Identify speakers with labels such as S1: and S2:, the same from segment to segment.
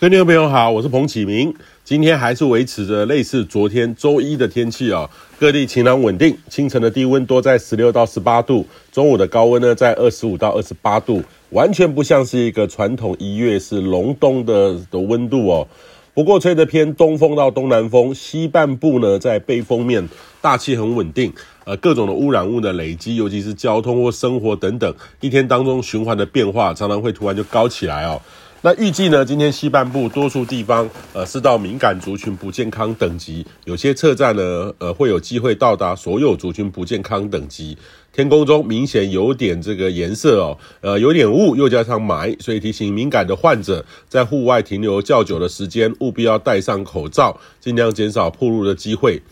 S1: 各位听众朋友好，我是彭启明。今天还是维持着类似昨天周一的天气哦，各地晴朗稳定。清晨的低温多在十六到十八度，中午的高温呢在二十五到二十八度，完全不像是一个传统一月是隆冬的的温度哦。不过吹的偏东风到东南风，西半部呢在背风面，大气很稳定。呃，各种的污染物的累积，尤其是交通或生活等等，一天当中循环的变化，常常会突然就高起来哦。那预计呢，今天西半部多数地方，呃，是到敏感族群不健康等级，有些车站呢，呃，会有机会到达所有族群不健康等级。天空中明显有点这个颜色哦，呃，有点雾，又加上霾，所以提醒敏感的患者，在户外停留较久的时间，务必要戴上口罩，尽量减少暴露的机会。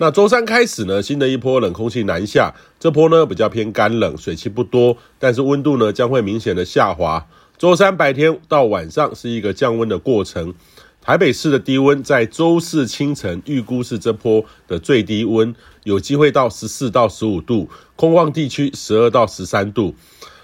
S1: 那周三开始呢，新的一波冷空气南下，这波呢比较偏干冷，水汽不多，但是温度呢将会明显的下滑。周三白天到晚上是一个降温的过程，台北市的低温在周四清晨预估是这波的最低温，有机会到十四到十五度，空旷地区十二到十三度。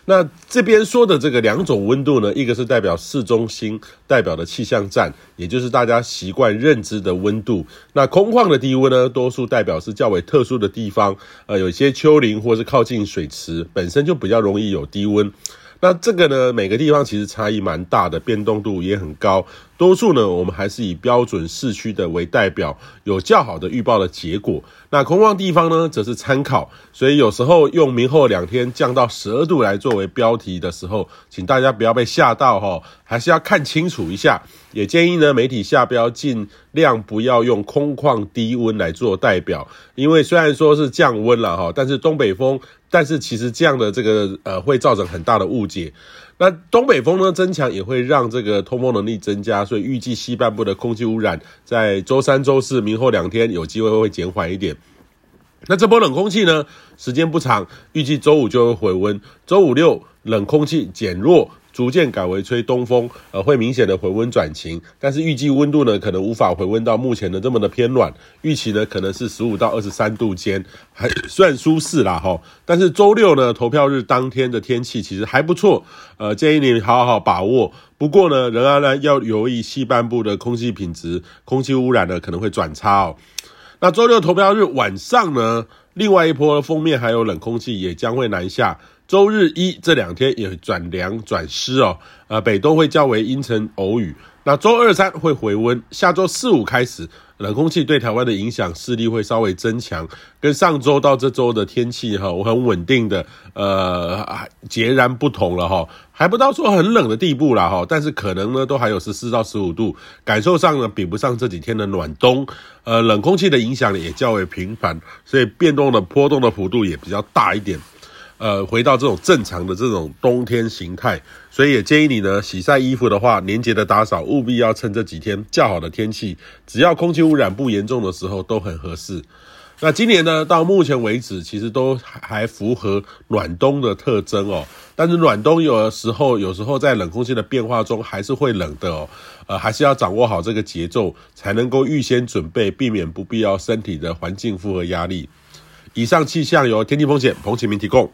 S1: 那这边说的这个两种温度呢，一个是代表市中心代表的气象站，也就是大家习惯认知的温度。那空旷的低温呢，多数代表是较为特殊的地方，呃，有些丘陵或是靠近水池，本身就比较容易有低温。那这个呢，每个地方其实差异蛮大的，变动度也很高。多数呢，我们还是以标准市区的为代表，有较好的预报的结果。那空旷地方呢，则是参考。所以有时候用明后两天降到十二度来作为标题的时候，请大家不要被吓到哈，还是要看清楚一下。也建议呢，媒体下标尽量不要用空旷低温来做代表，因为虽然说是降温了哈，但是东北风，但是其实这样的这个呃会造成很大的误解。那东北风呢增强也会让这个通风能力增加，所以预计西半部的空气污染在周三、周四、明后两天有机会会减缓一点。那这波冷空气呢，时间不长，预计周五就会回温，周五六冷空气减弱。逐渐改为吹东风，呃，会明显的回温转晴，但是预计温度呢，可能无法回温到目前的这么的偏暖，预期呢可能是十五到二十三度间，还算舒适啦哈。但是周六呢，投票日当天的天气其实还不错，呃，建议你好好把握。不过呢，仍然呢要留意西半部的空气品质，空气污染呢可能会转差哦。那周六投票日晚上呢，另外一波锋面还有冷空气也将会南下。周日一这两天也转凉转湿哦，呃，北东会较为阴沉偶雨。那周二三会回温，下周四五开始，冷空气对台湾的影响势力会稍微增强，跟上周到这周的天气哈，我很稳定的，呃，截然不同了哈，还不到说很冷的地步啦哈，但是可能呢都还有十四到十五度，感受上呢比不上这几天的暖冬，呃，冷空气的影响也较为频繁，所以变动的波动的幅度也比较大一点。呃，回到这种正常的这种冬天形态，所以也建议你呢，洗晒衣服的话，年节的打扫务必要趁这几天较好的天气，只要空气污染不严重的时候都很合适。那今年呢，到目前为止，其实都还符合暖冬的特征哦。但是暖冬有的时候，有时候在冷空气的变化中还是会冷的哦。呃，还是要掌握好这个节奏，才能够预先准备，避免不必要身体的环境负荷压力。以上气象由天气风险彭启明提供。